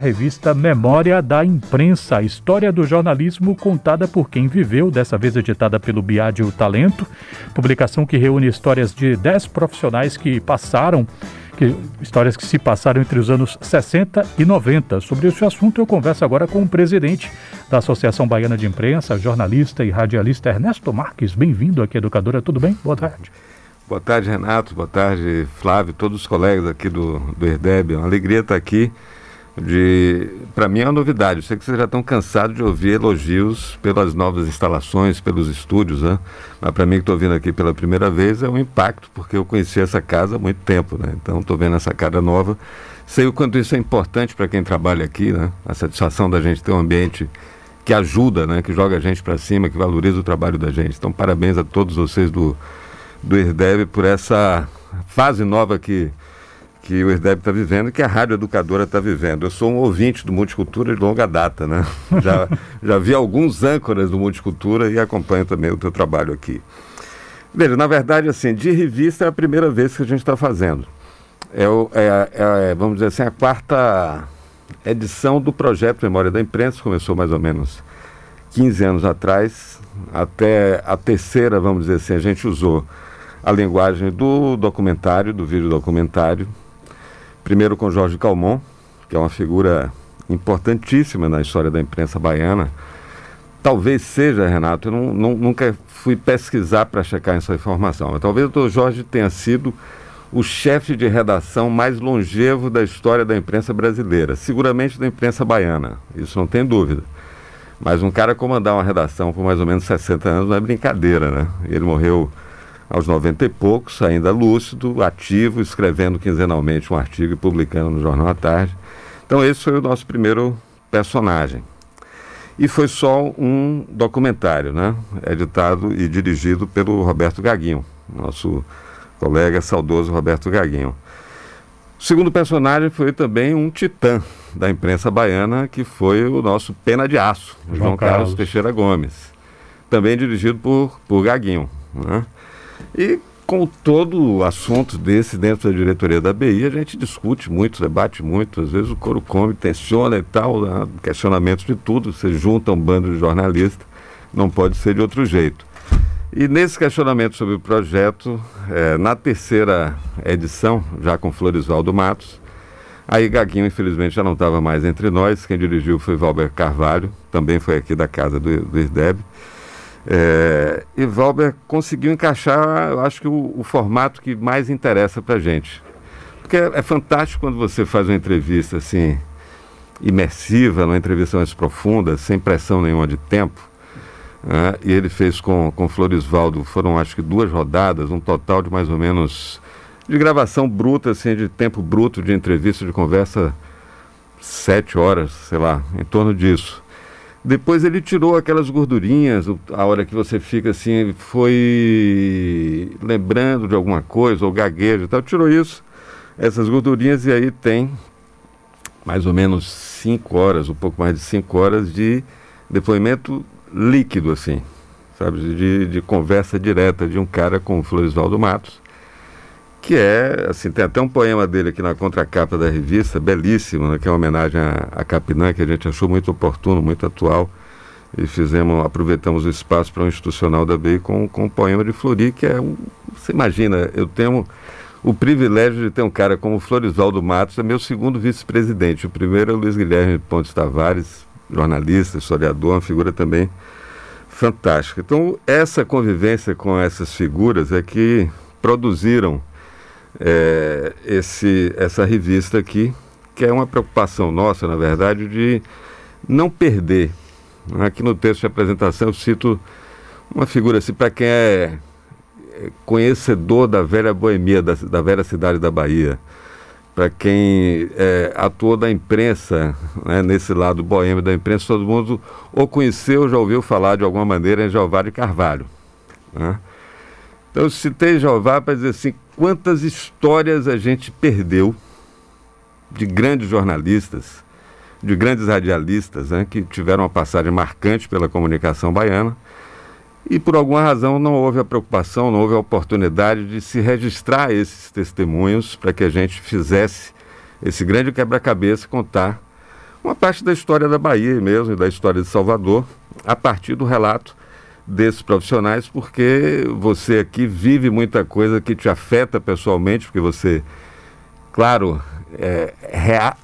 Revista Memória da Imprensa, história do jornalismo contada por quem viveu, dessa vez editada pelo Biádio Talento, publicação que reúne histórias de 10 profissionais que passaram, que, histórias que se passaram entre os anos 60 e 90. Sobre esse assunto eu converso agora com o presidente da Associação Baiana de Imprensa, jornalista e radialista Ernesto Marques. Bem-vindo aqui, educadora, tudo bem? Boa tarde. Boa tarde, Renato. Boa tarde, Flávio, todos os colegas aqui do, do. É uma alegria estar aqui de para mim é uma novidade. Eu sei que vocês já estão cansados de ouvir elogios pelas novas instalações, pelos estúdios, né? Mas para mim que estou vindo aqui pela primeira vez é um impacto, porque eu conheci essa casa há muito tempo, né? Então estou vendo essa cara nova. Sei o quanto isso é importante para quem trabalha aqui, né? A satisfação da gente ter um ambiente que ajuda, né? Que joga a gente para cima, que valoriza o trabalho da gente. Então parabéns a todos vocês do do IRDEB por essa fase nova que que o IRDEB está vivendo, que a Rádio Educadora está vivendo. Eu sou um ouvinte do Multicultura de longa data, né? Já, já vi alguns âncoras do Multicultura e acompanho também o teu trabalho aqui. Veja, na verdade, assim, de revista é a primeira vez que a gente está fazendo. É, o, é, é, vamos dizer assim, a quarta edição do projeto Memória da Imprensa, começou mais ou menos 15 anos atrás, até a terceira, vamos dizer assim, a gente usou a linguagem do documentário, do vídeo documentário, Primeiro com Jorge Calmon, que é uma figura importantíssima na história da imprensa baiana. Talvez seja, Renato, eu não, não, nunca fui pesquisar para checar essa informação, mas talvez o doutor Jorge tenha sido o chefe de redação mais longevo da história da imprensa brasileira, seguramente da imprensa baiana, isso não tem dúvida. Mas um cara comandar uma redação por mais ou menos 60 anos não é brincadeira, né? Ele morreu aos 90 e poucos, ainda lúcido, ativo, escrevendo quinzenalmente um artigo e publicando no Jornal à Tarde. Então, esse foi o nosso primeiro personagem. E foi só um documentário, né? Editado e dirigido pelo Roberto Gaguinho, nosso colega saudoso Roberto Gaguinho. O segundo personagem foi também um titã da imprensa baiana, que foi o nosso Pena de Aço, João, João Carlos. Carlos Teixeira Gomes. Também dirigido por, por Gaguinho. Né? E com todo assunto desse dentro da diretoria da BI, a gente discute muito, debate muito, às vezes o coro come, tensiona e tal, né? questionamentos de tudo, você junta um bando de jornalistas, não pode ser de outro jeito. E nesse questionamento sobre o projeto, é, na terceira edição, já com Floresvaldo Matos, aí Gaguinho infelizmente já não estava mais entre nós, quem dirigiu foi Valber Carvalho, também foi aqui da casa do, do IRDEB, é, e Valber conseguiu encaixar, eu acho que o, o formato que mais interessa para gente. Porque é, é, fantástico quando você faz uma entrevista assim, imersiva, uma entrevista mais profunda, sem pressão nenhuma de tempo. Né? E ele fez com, com Florisvaldo, foram acho que duas rodadas, um total de mais ou menos de gravação bruta, assim, de tempo bruto de entrevista, de conversa, sete horas, sei lá, em torno disso. Depois ele tirou aquelas gordurinhas, a hora que você fica assim, foi lembrando de alguma coisa, ou gaguejo e tal, tirou isso, essas gordurinhas, e aí tem mais ou menos cinco horas, um pouco mais de cinco horas de depoimento líquido, assim, sabe, de, de conversa direta de um cara com o Floresvaldo Matos, que é, assim, tem até um poema dele aqui na contracapa da revista, belíssimo, né, que é uma homenagem a, a Capinã, que a gente achou muito oportuno, muito atual, e fizemos, aproveitamos o espaço para um institucional da BEI com, com um poema de Flori, que é um, você imagina, eu tenho o privilégio de ter um cara como Florisvaldo Matos, é meu segundo vice-presidente, o primeiro é o Luiz Guilherme Pontes Tavares, jornalista, historiador, uma figura também fantástica. Então, essa convivência com essas figuras é que produziram é, esse, essa revista aqui, que é uma preocupação nossa, na verdade, de não perder. Aqui no texto de apresentação eu cito uma figura assim, para quem é conhecedor da velha boemia, da, da velha cidade da Bahia, para quem é, atuou da imprensa, né, nesse lado boêmio da imprensa, todo mundo ou conheceu já ouviu falar de alguma maneira em Jeová de Carvalho. Né? Então eu citei Jeová para dizer assim, quantas histórias a gente perdeu de grandes jornalistas, de grandes radialistas, né, que tiveram uma passagem marcante pela comunicação baiana e por alguma razão não houve a preocupação, não houve a oportunidade de se registrar esses testemunhos para que a gente fizesse esse grande quebra-cabeça contar uma parte da história da Bahia mesmo, e da história de Salvador, a partir do relato desses profissionais, porque você aqui vive muita coisa que te afeta pessoalmente, porque você, claro, é,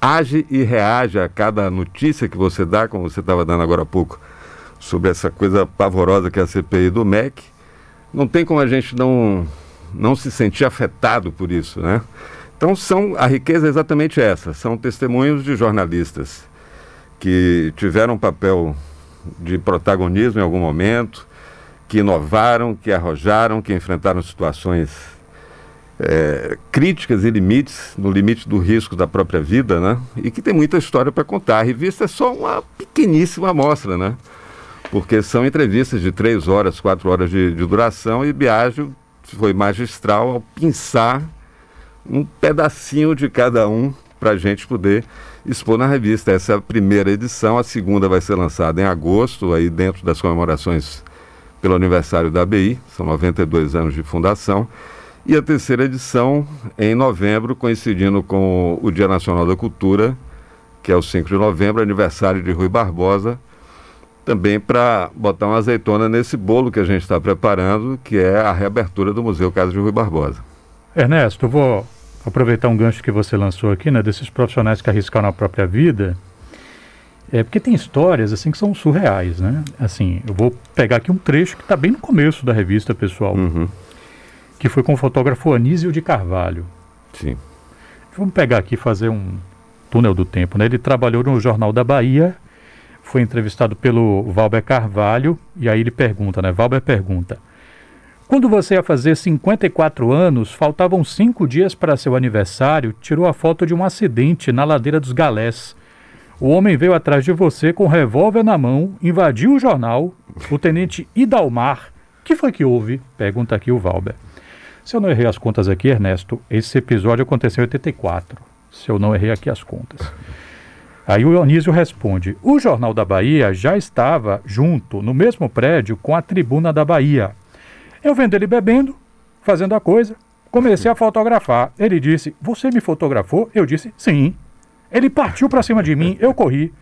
age e reage a cada notícia que você dá, como você estava dando agora há pouco, sobre essa coisa pavorosa que é a CPI do MEC. Não tem como a gente não, não se sentir afetado por isso, né? Então são a riqueza é exatamente essa, são testemunhos de jornalistas que tiveram um papel de protagonismo em algum momento, que inovaram, que arrojaram, que enfrentaram situações é, críticas e limites, no limite do risco da própria vida, né? E que tem muita história para contar. A revista é só uma pequeníssima amostra, né? Porque são entrevistas de três horas, quatro horas de, de duração e Biagio foi magistral ao pensar um pedacinho de cada um para a gente poder expor na revista. Essa é a primeira edição, a segunda vai ser lançada em agosto, aí dentro das comemorações pelo aniversário da ABI, são 92 anos de fundação. E a terceira edição em novembro, coincidindo com o Dia Nacional da Cultura, que é o 5 de novembro, aniversário de Rui Barbosa, também para botar uma azeitona nesse bolo que a gente está preparando, que é a reabertura do Museu Casa de Rui Barbosa. Ernesto, vou aproveitar um gancho que você lançou aqui, né, desses profissionais que arriscaram a própria vida. É porque tem histórias assim que são surreais, né? Assim, eu vou pegar aqui um trecho que está bem no começo da revista, pessoal. Uhum que foi com o fotógrafo Anísio de Carvalho. Sim. Vamos pegar aqui e fazer um túnel do tempo. Né? Ele trabalhou no Jornal da Bahia, foi entrevistado pelo Valber Carvalho, e aí ele pergunta, né? Valber pergunta. Quando você ia fazer 54 anos, faltavam cinco dias para seu aniversário, tirou a foto de um acidente na ladeira dos Galés. O homem veio atrás de você com um revólver na mão, invadiu o jornal. O tenente Idalmar. que foi que houve? Pergunta aqui o Valber. Se eu não errei as contas aqui, Ernesto, esse episódio aconteceu em 84. Se eu não errei aqui as contas. Aí o Dionísio responde: O Jornal da Bahia já estava junto, no mesmo prédio, com a Tribuna da Bahia. Eu vendo ele bebendo, fazendo a coisa, comecei a fotografar. Ele disse: Você me fotografou? Eu disse: Sim. Ele partiu para cima de mim, eu corri.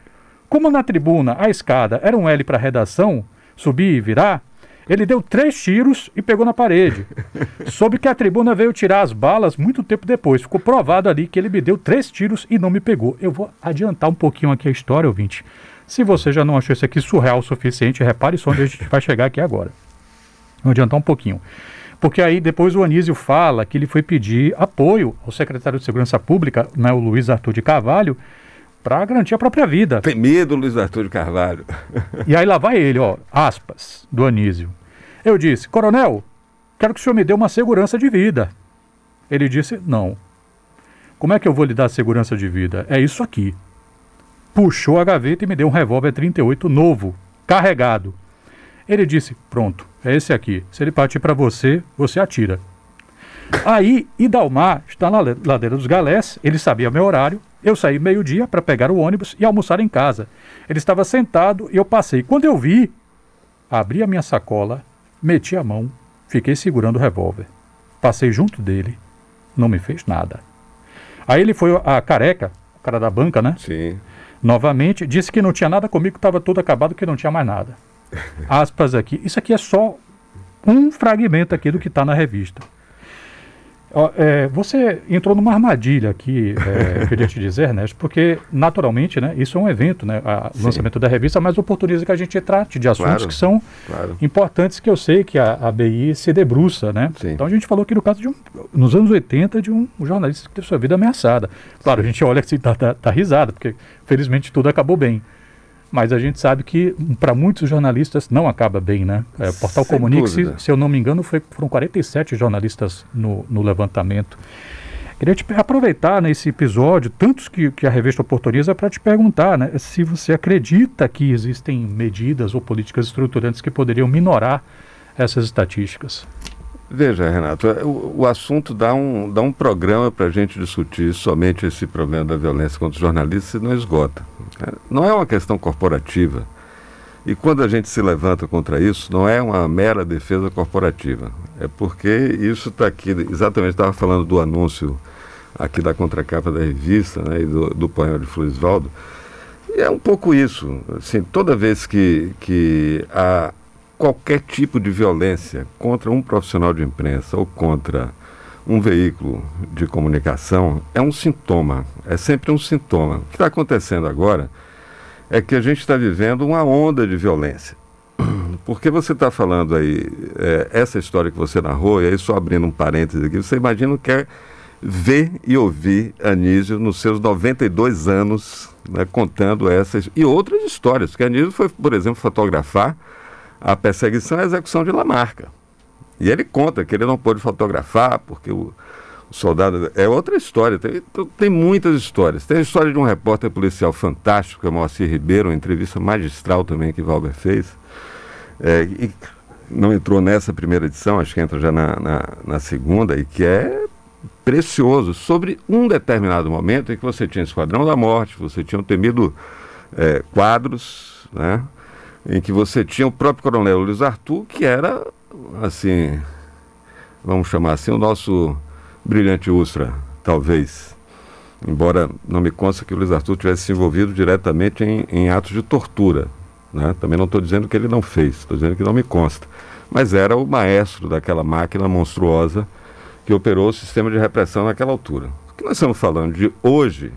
Como na tribuna a escada era um L para redação, subir e virar, ele deu três tiros e pegou na parede. Soube que a tribuna veio tirar as balas muito tempo depois. Ficou provado ali que ele me deu três tiros e não me pegou. Eu vou adiantar um pouquinho aqui a história, ouvinte. Se você já não achou isso aqui surreal o suficiente, repare só onde a gente vai chegar aqui agora. Vou adiantar um pouquinho. Porque aí depois o Anísio fala que ele foi pedir apoio ao secretário de Segurança Pública, né, o Luiz Arthur de Carvalho, para garantir a própria vida. Tem medo, Luiz Arthur de Carvalho. E aí lá vai ele, ó, aspas, do Anísio. Eu disse, coronel, quero que o senhor me dê uma segurança de vida. Ele disse, não. Como é que eu vou lhe dar segurança de vida? É isso aqui. Puxou a gaveta e me deu um revólver 38 novo, carregado. Ele disse, pronto, é esse aqui. Se ele partir para você, você atira. Aí, Idalmar está na ladeira dos Galés, ele sabia meu horário, eu saí meio-dia para pegar o ônibus e almoçar em casa. Ele estava sentado e eu passei. Quando eu vi, abri a minha sacola, meti a mão, fiquei segurando o revólver. Passei junto dele, não me fez nada. Aí ele foi a careca, o cara da banca, né? Sim. Novamente, disse que não tinha nada comigo, estava tudo acabado, que não tinha mais nada. Aspas aqui. Isso aqui é só um fragmento aqui do que está na revista. É, você entrou numa armadilha aqui, é, queria te dizer, Ernesto, porque naturalmente, né, isso é um evento, né, o lançamento da revista, mas oportuniza que a gente trate de assuntos claro, que são claro. importantes que eu sei que a, a BI se debruça, né? Sim. Então a gente falou aqui no caso de um, nos anos 80 de um, um jornalista que teve sua vida ameaçada. Claro, Sim. a gente olha que está tá, tá risada, porque felizmente tudo acabou bem mas a gente sabe que para muitos jornalistas não acaba bem, né? É, o Portal Comunique, se, se, eu não me engano, foi, foram 47 jornalistas no, no levantamento. Queria te aproveitar nesse episódio, tantos que, que a revista oportuniza, para te perguntar né, se você acredita que existem medidas ou políticas estruturantes que poderiam minorar essas estatísticas. Veja, Renato, é, o, o, assunto dá um, dá um programa para a gente discutir somente esse problema da violência contra os jornalistas e não esgota. Não é uma questão corporativa. E quando a gente se levanta contra isso, não é uma mera defesa corporativa. É porque isso está aqui, exatamente, estava falando do anúncio aqui da contracapa da revista né, e do, do painel de Fluisvaldo. E é um pouco isso. Assim, toda vez que, que há qualquer tipo de violência contra um profissional de imprensa ou contra um veículo de comunicação, é um sintoma. É sempre um sintoma. O que está acontecendo agora é que a gente está vivendo uma onda de violência. Porque você está falando aí, é, essa história que você narrou, e aí só abrindo um parênteses aqui, você imagina que é ver e ouvir Anísio nos seus 92 anos né, contando essas e outras histórias. Porque Anísio foi, por exemplo, fotografar a perseguição e a execução de Lamarca. E ele conta que ele não pôde fotografar porque o, o soldado. É outra história. Tem, tem, muitas histórias. Tem a história de um repórter policial fantástico, que é Moacir Ribeiro, uma entrevista magistral também que Valber fez. É, e não entrou nessa primeira edição, acho que entra já na, na, na segunda, e que é precioso sobre um determinado momento em que você tinha Esquadrão da Morte, você tinha o temido é, quadros, né? em que você tinha o próprio Coronel Luiz Arthur, que era, assim, vamos chamar assim, o nosso brilhante Ustra, talvez. Embora não me consta que o Luiz Arthur tivesse se envolvido diretamente em, em atos de tortura. Né? Também não estou dizendo que ele não fez, estou dizendo que não me consta. Mas era o maestro daquela máquina monstruosa que operou o sistema de repressão naquela altura. O que nós estamos falando de hoje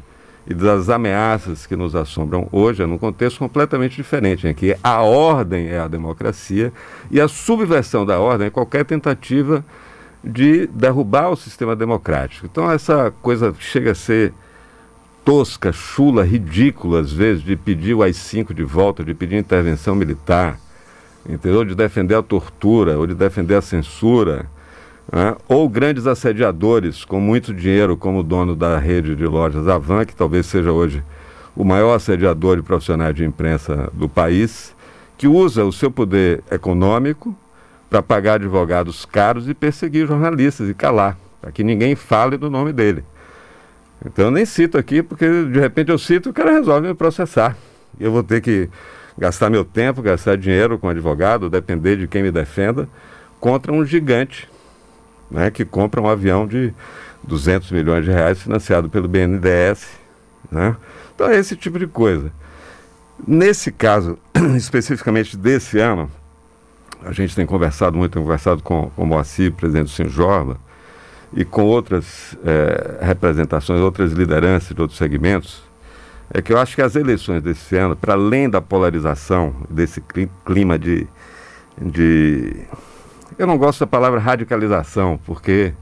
e das ameaças que nos assombram hoje é num contexto completamente diferente, em que a ordem é a democracia e a subversão da ordem é qualquer tentativa de derrubar o sistema democrático. Então essa coisa chega a ser tosca, chula, ridícula às vezes, de pedir o AI-5 de volta, de pedir intervenção militar, entendeu? De defender a tortura ou de defender a censura né? ou grandes assediadores com muito dinheiro, como o dono da rede de lojas Avan, que talvez seja hoje o maior assediador de profissionais de imprensa do país, que usa o seu poder econômico para pagar advogados caros e perseguir jornalistas e calar, para que ninguém fale do nome dele. Então eu nem cito aqui, porque de repente eu cito e o cara resolve me processar. E eu vou ter que gastar meu tempo, gastar dinheiro com advogado, depender de quem me defenda, contra um gigante né, que compra um avião de 200 milhões de reais financiado pelo BNDES. Né? Então é esse tipo de coisa. Nesse caso, especificamente desse ano, a gente tem conversado muito, tem conversado com, com o Moacir, presidente do Sinjorba, e com outras é, representações, outras lideranças de outros segmentos, é que eu acho que as eleições desse ano, para além da polarização, desse clima de, de eu não gosto da palavra radicalização, porque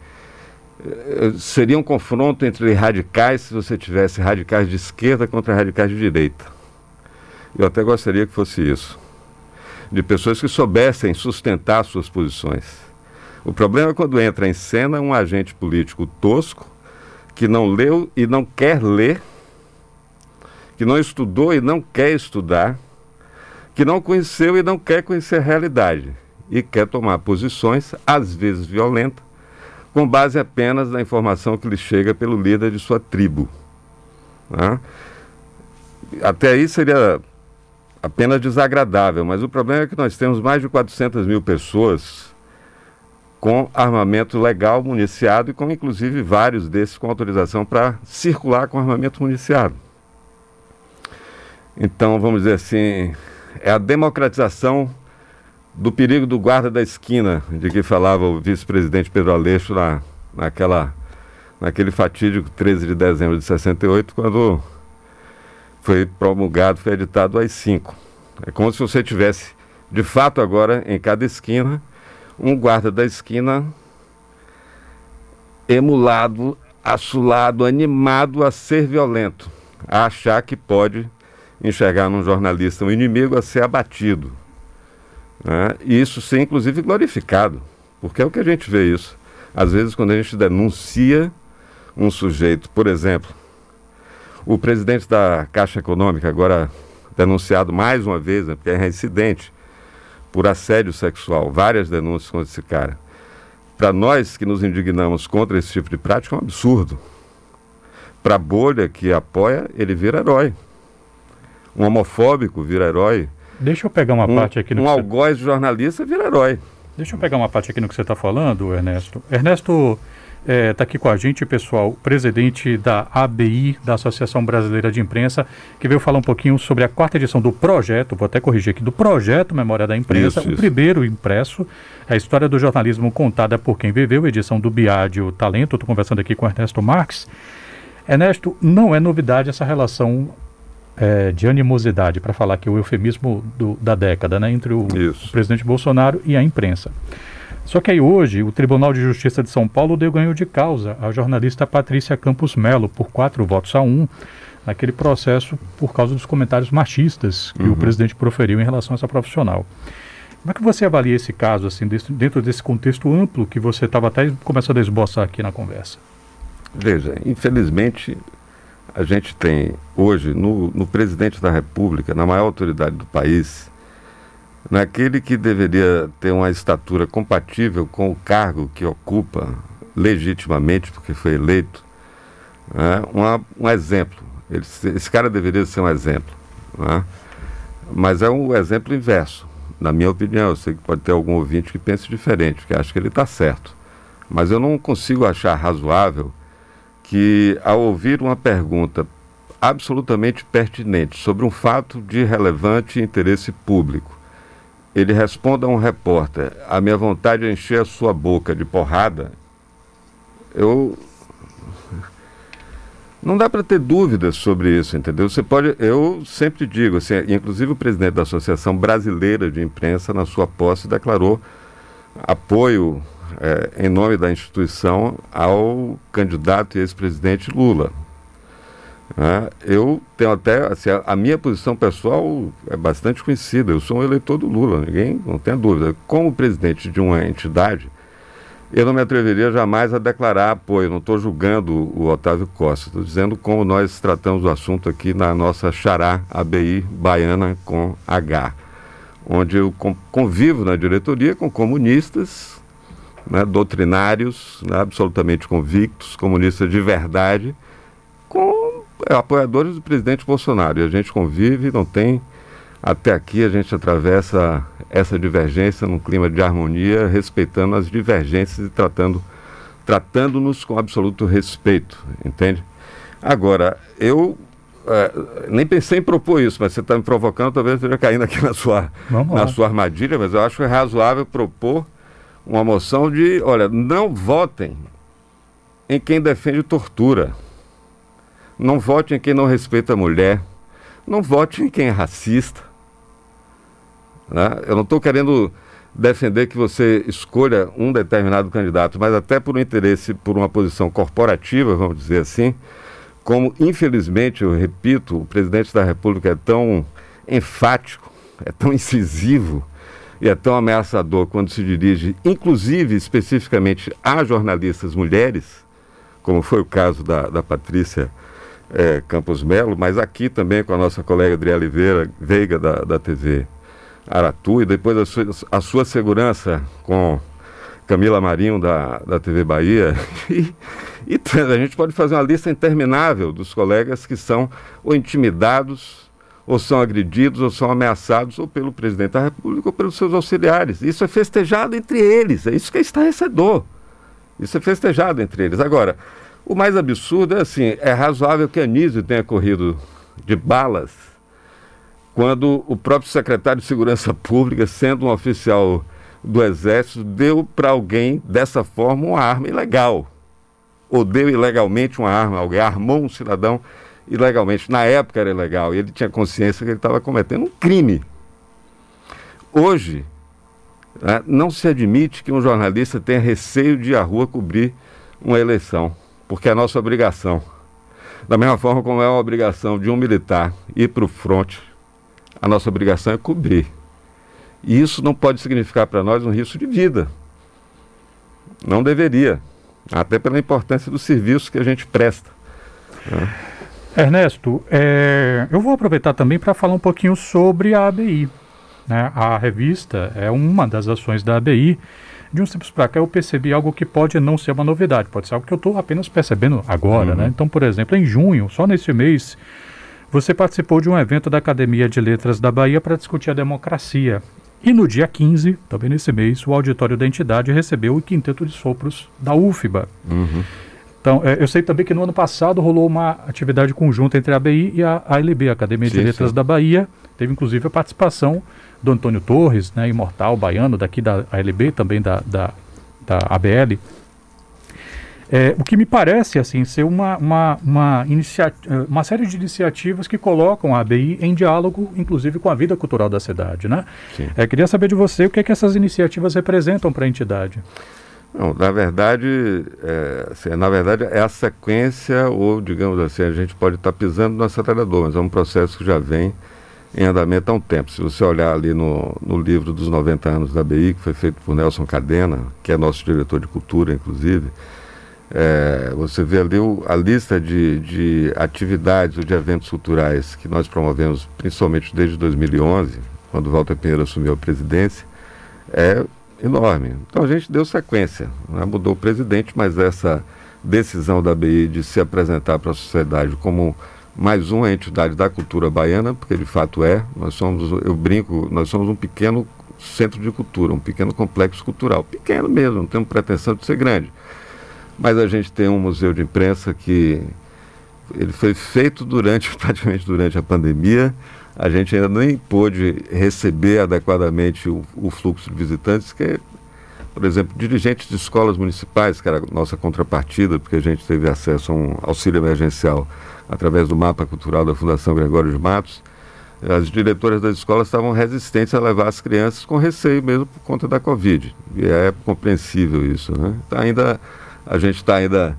eh, seria um confronto entre radicais se você tivesse radicais de esquerda contra radicais de direita. Eu até gostaria que fosse isso. De pessoas que soubessem sustentar suas posições. O problema é quando entra em cena um agente político tosco, que não leu e não quer ler, que não estudou e não quer estudar, que não conheceu e não quer conhecer a realidade e quer tomar posições, às vezes violentas, com base apenas na informação que lhe chega pelo líder de sua tribo. Né? Até aí seria apenas desagradável, mas o problema é que nós temos mais de 400 mil pessoas com armamento legal municiado e com inclusive vários desses com autorização para circular com armamento municiado. Então, vamos dizer assim, é a democratização do perigo do guarda da esquina, de que falava o vice-presidente Pedro Aleixo na, naquela, naquele fatídico 13 de dezembro de 68, quando foi promulgado, foi editado o AI-5. É como se você tivesse, de fato agora, em cada esquina, um guarda da esquina emulado, assulado, animado a ser violento, a achar que pode enxergar num jornalista um inimigo a ser abatido né? E isso ser, inclusive, glorificado, porque é o que a gente vê isso. Às vezes, quando a gente denuncia um sujeito, por exemplo, o presidente da Caixa Econômica, agora denunciado mais uma vez, né, porque é reincidente, por assédio sexual, várias denúncias contra esse cara. Para nós que nos indignamos contra esse tipo de prática, é um absurdo. Para a bolha que apoia, ele vira herói. Um homofóbico vira herói. Deixa eu pegar uma um, parte aqui no Um algoz você... jornalista vira herói. Deixa eu pegar uma parte aqui no que você está falando, Ernesto. Ernesto, Está é, tá aqui com a gente, pessoal, presidente da ABI, da Associação Brasileira de Imprensa, que veio falar um pouquinho sobre a quarta edição do projeto, vou até corrigir aqui, do projeto Memória da Imprensa, isso, o isso. primeiro impresso, a história do jornalismo contada por quem viveu, edição do Biádio Talento. Estou conversando aqui com Ernesto Marques. Ernesto, não é novidade essa relação é, de animosidade, para falar que o eufemismo do, da década, né, entre o, o presidente Bolsonaro e a imprensa. Só que aí hoje o Tribunal de Justiça de São Paulo deu ganho de causa à jornalista Patrícia Campos Melo por quatro votos a um naquele processo por causa dos comentários machistas que uhum. o presidente proferiu em relação a essa profissional. Como é que você avalia esse caso assim dentro desse contexto amplo que você estava até começando a esboçar aqui na conversa? Veja, infelizmente a gente tem hoje no, no presidente da República, na maior autoridade do país, naquele que deveria ter uma estatura compatível com o cargo que ocupa legitimamente, porque foi eleito, né, uma, um exemplo. Ele, esse cara deveria ser um exemplo. Né, mas é um exemplo inverso, na minha opinião. Eu sei que pode ter algum ouvinte que pense diferente, que acha que ele está certo. Mas eu não consigo achar razoável que, ao ouvir uma pergunta absolutamente pertinente sobre um fato de relevante interesse público, ele responda a um repórter: A minha vontade é encher a sua boca de porrada. Eu. Não dá para ter dúvidas sobre isso, entendeu? Você pode, eu sempre digo, assim, inclusive o presidente da Associação Brasileira de Imprensa, na sua posse, declarou apoio é, em nome da instituição ao candidato e ex-presidente Lula. É, eu tenho até, assim, a, a, minha posição pessoal é bastante conhecida, eu sou um eleitor do Lula, ninguém não tem dúvida. Como presidente de uma entidade, eu não me atreveria jamais a declarar apoio, não estou julgando o Otávio Costa, estou dizendo como nós tratamos o assunto aqui na nossa Xará ABI Baiana com H, onde eu convivo na diretoria com comunistas, né, doutrinários, né, absolutamente convictos, comunistas de verdade, com é, apoiadores do presidente Bolsonaro. E a gente convive, não tem. Até aqui a gente atravessa essa divergência num clima de harmonia, respeitando as divergências e tratando tratando-nos com absoluto respeito, entende? Agora, eu é, nem pensei em propor isso, mas você está me provocando, talvez eu esteja caindo aqui na sua, na sua armadilha, mas eu acho razoável propor uma moção de, olha, não votem em quem defende tortura. Não vote em quem não respeita a mulher. Não vote em quem é racista. Né? Eu não estou querendo defender que você escolha um determinado candidato, mas até por um interesse, por uma posição corporativa, vamos dizer assim, como infelizmente, eu repito, o presidente da República é tão enfático, é tão incisivo e é tão ameaçador quando se dirige, inclusive especificamente a jornalistas mulheres, como foi o caso da, da Patrícia é, Campos Melo, mas aqui também com a nossa colega Adriana Oliveira, Veiga da, da TV Aratu, e depois a sua, a sua segurança com Camila Marinho da, da TV Bahia. E, e a gente pode fazer uma lista interminável dos colegas que são ou intimidados ou são agredidos, ou são ameaçados, ou pelo presidente da República, ou pelos seus auxiliares. Isso é festejado entre eles, é isso que é estarrecedor. Isso é festejado entre eles. Agora, o mais absurdo é assim, é razoável que Anísio tenha corrido de balas quando o próprio secretário de Segurança Pública, sendo um oficial do Exército, deu para alguém dessa forma uma arma ilegal. Ou deu ilegalmente uma arma, alguém armou um cidadão ilegalmente. Na época era ilegal e ele tinha consciência que ele estava cometendo um crime. Hoje, né, não se admite que um jornalista tenha receio de ir à rua cobrir uma eleição, porque é nossa obrigação. Da mesma forma como é uma obrigação de um militar ir para o fronte, a nossa obrigação é cobrir. E isso não pode significar para nós um risco de vida. Não deveria, até pela importância do serviço que a gente presta. Né? Ernesto, é, eu vou aproveitar também para falar um pouquinho sobre a ABI. Né? A revista é uma das ações da ABI. De uns tempos para cá eu percebi algo que pode não ser uma novidade, pode ser algo que eu estou apenas percebendo agora. Uhum. Né? Então, por exemplo, em junho, só nesse mês, você participou de um evento da Academia de Letras da Bahia para discutir a democracia. E no dia 15, também nesse mês, o auditório da entidade recebeu o quinteto de sopros da UFBA. Uhum. Então, é, eu sei também que no ano passado rolou uma atividade conjunta entre a ABI e a ALB, a Academia sim, de Letras sim. da Bahia. Teve inclusive a participação do Antônio Torres, né, imortal baiano daqui da ALB, também da, da, da ABL. É, o que me parece assim ser uma, uma, uma, uma série de iniciativas que colocam a ABI em diálogo, inclusive com a vida cultural da cidade. Né? É, queria saber de você o que, é que essas iniciativas representam para a entidade. Não, na verdade, é, assim, na verdade é a sequência, ou digamos assim, a gente pode estar tá pisando no acelerador, mas é um processo que já vem em andamento há um tempo. Se você olhar ali no, no livro dos 90 anos da BI, que foi feito por Nelson Cadena, que é nosso diretor de cultura, inclusive, é, você vê ali o, a lista de, de atividades ou de eventos culturais que nós promovemos, principalmente desde 2011, quando Walter Pinheiro assumiu a presidência, é enorme. Então a gente deu sequência, né? mudou o presidente, mas essa decisão da BI de se apresentar para a sociedade como mais uma entidade da cultura baiana, porque de fato é, nós somos, eu brinco, nós somos um pequeno centro de cultura, um pequeno complexo cultural, pequeno mesmo, não temos pretensão de ser grande. Mas a gente tem um museu de imprensa que ele foi feito durante, praticamente durante a pandemia, a gente ainda nem pôde receber adequadamente o, o fluxo de visitantes, que, por exemplo, dirigentes de escolas municipais, que era a nossa contrapartida, porque a gente teve acesso a um auxílio emergencial através do mapa cultural da Fundação Gregório de Matos, as diretoras das escolas estavam resistentes a levar as crianças com receio mesmo por conta da Covid. E é compreensível isso, né? Então, ainda, a gente está ainda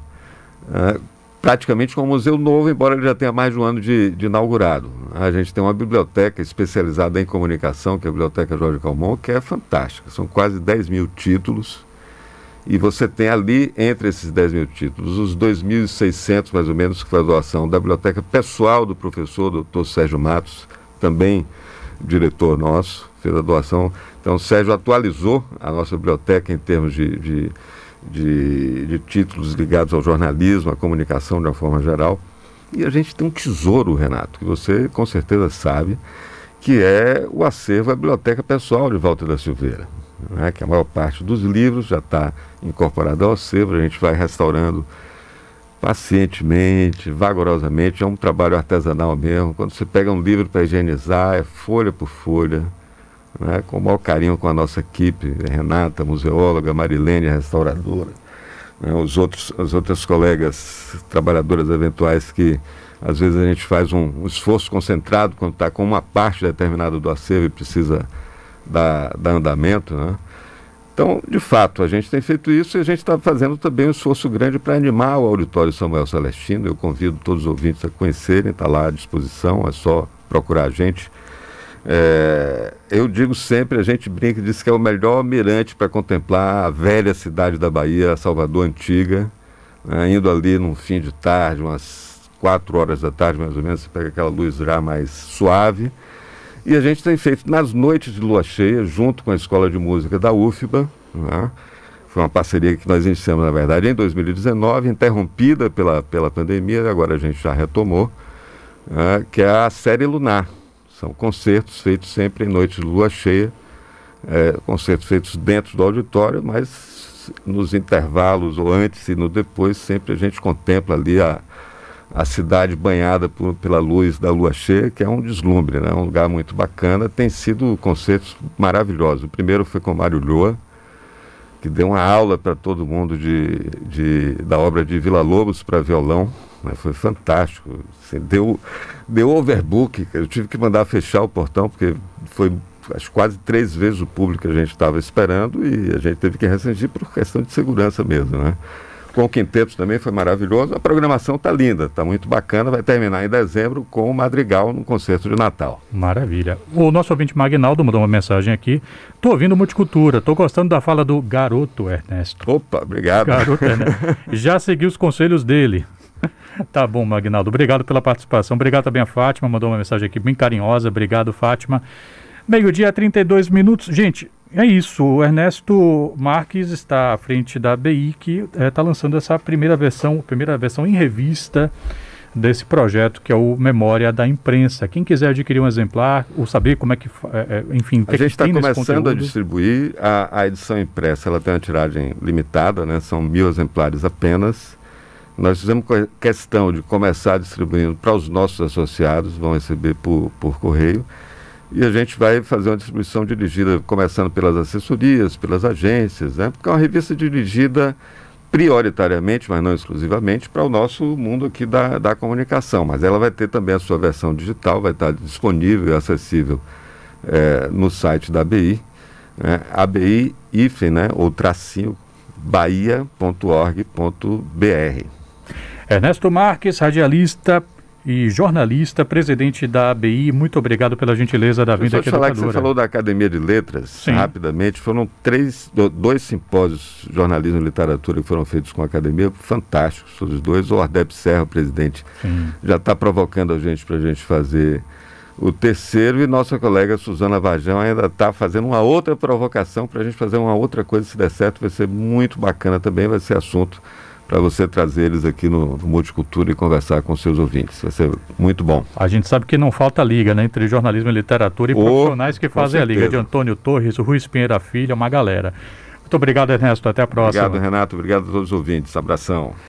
uh, praticamente com um museu novo, embora ele já tenha mais de um ano de, de, inaugurado. A gente tem uma biblioteca especializada em comunicação, que é a Biblioteca Jorge Calmon, que é fantástica. São quase 10 mil títulos. E você tem ali, entre esses 10 mil títulos, os 2.600, mais ou menos, que foi a doação da biblioteca pessoal do professor doutor Sérgio Matos, também diretor nosso, fez a doação. Então, Sérgio atualizou a nossa biblioteca em termos de, de de, de títulos ligados ao jornalismo, à comunicação de uma forma geral. E a gente tem um tesouro, Renato, que você com certeza sabe, que é o acervo, a biblioteca pessoal de Walter da Silveira. Né? Que a maior parte dos livros já está incorporada ao acervo, a gente vai restaurando pacientemente, vagarosamente, é um trabalho artesanal mesmo. Quando você pega um livro para higienizar, é folha por folha, né, com o maior carinho com a nossa equipe, Renata, museóloga, Marilene, restauradora, né, os outros, as outras colegas trabalhadoras eventuais que às vezes a gente faz um, um esforço concentrado quando está com uma parte determinada do acervo e precisa dar, andamento. Né? Então, de fato, a gente tem feito isso e a gente está fazendo também um esforço grande para animar o auditório Samuel Celestino. Eu convido todos os ouvintes a conhecerem, está lá à disposição, é só procurar a gente é, eu digo sempre, a gente brinca e diz que é o melhor mirante para contemplar a velha cidade da Bahia, Salvador Antiga, né, indo ali num fim de tarde, umas quatro horas da tarde mais ou menos, você pega aquela luz já mais suave. E a gente tem feito nas noites de lua cheia, junto com a Escola de Música da UFBA, né, foi uma parceria que nós iniciamos, na verdade, em 2019, interrompida pela, pela pandemia, agora a gente já retomou, né, que é a série Lunar. São concertos feitos sempre em noites de lua cheia, é, concertos feitos dentro do auditório, mas nos intervalos ou antes e no depois, sempre a gente contempla ali a, a cidade banhada por, pela luz da lua cheia, que é um deslumbre, né? um lugar muito bacana. Tem sido concertos maravilhosos. O primeiro foi com Mário Lhoa, que deu uma aula para todo mundo de, de, da obra de Vila Lobos para violão. Né? Foi fantástico. Assim, deu, deu overbook. Eu tive que mandar fechar o portão, porque foi acho, quase três vezes o público que a gente estava esperando e a gente teve que restringir por questão de segurança mesmo. Né? Com o Quinteto também foi maravilhoso. A programação está linda, está muito bacana. Vai terminar em dezembro com o Madrigal no concerto de Natal. Maravilha. O nosso ouvinte Magnaldo mandou uma mensagem aqui. Estou ouvindo Multicultura, estou gostando da fala do garoto Ernesto. Opa, obrigado. Garoto Ernesto. Já segui os conselhos dele. tá bom, Magnaldo. Obrigado pela participação. Obrigado também a Fátima, mandou uma mensagem aqui bem carinhosa. Obrigado, Fátima. Meio-dia, 32 minutos. Gente, é isso. O Ernesto Marques está à frente da BI, que está eh, lançando essa primeira versão, primeira versão em revista desse projeto que é o Memória da Imprensa. Quem quiser adquirir um exemplar ou saber como é que, é, é enfim, a gente está começando a distribuir a, a, edição impressa. Ela tem uma tiragem limitada, né? São mil exemplares apenas. Nós fizemos questão de começar distribuindo para os nossos associados, vão receber por, por correio. E a gente vai fazer uma distribuição dirigida, começando pelas assessorias, pelas agências, né? Porque é uma revista dirigida prioritariamente, mas não exclusivamente, para o nosso mundo aqui da, da comunicação. Mas ela vai ter também a sua versão digital, vai estar disponível e acessível é, no site da ABI, né? ABI IFE, né? ou tracinho, bahia.org.br. Ernesto Marques, radialista e jornalista, presidente da ABI, muito obrigado pela gentileza da vinda aqui falar que você falou da Academia de Letras, Sim. rapidamente, foram três, dois simpósios jornalismo e literatura que foram feitos com a Academia, fantásticos, os dois, o Ardep Serra, presidente, Sim. já está provocando a gente para a gente fazer o terceiro. E nossa colega Suzana Vajão ainda está fazendo uma outra provocação para a gente fazer uma outra coisa, se der certo, vai ser muito bacana também, vai ser assunto para você trazer eles aqui no, no Multicultura e conversar com seus ouvintes. Vai ser muito bom. A gente sabe que não falta liga, né? Entre jornalismo e literatura e oh, profissionais que fazem a liga. De Antônio Torres, o Rui Pinheira Filho, uma galera. Muito obrigado, Ernesto. Até a próxima. Obrigado, Renato. Obrigado a todos os ouvintes. Abração.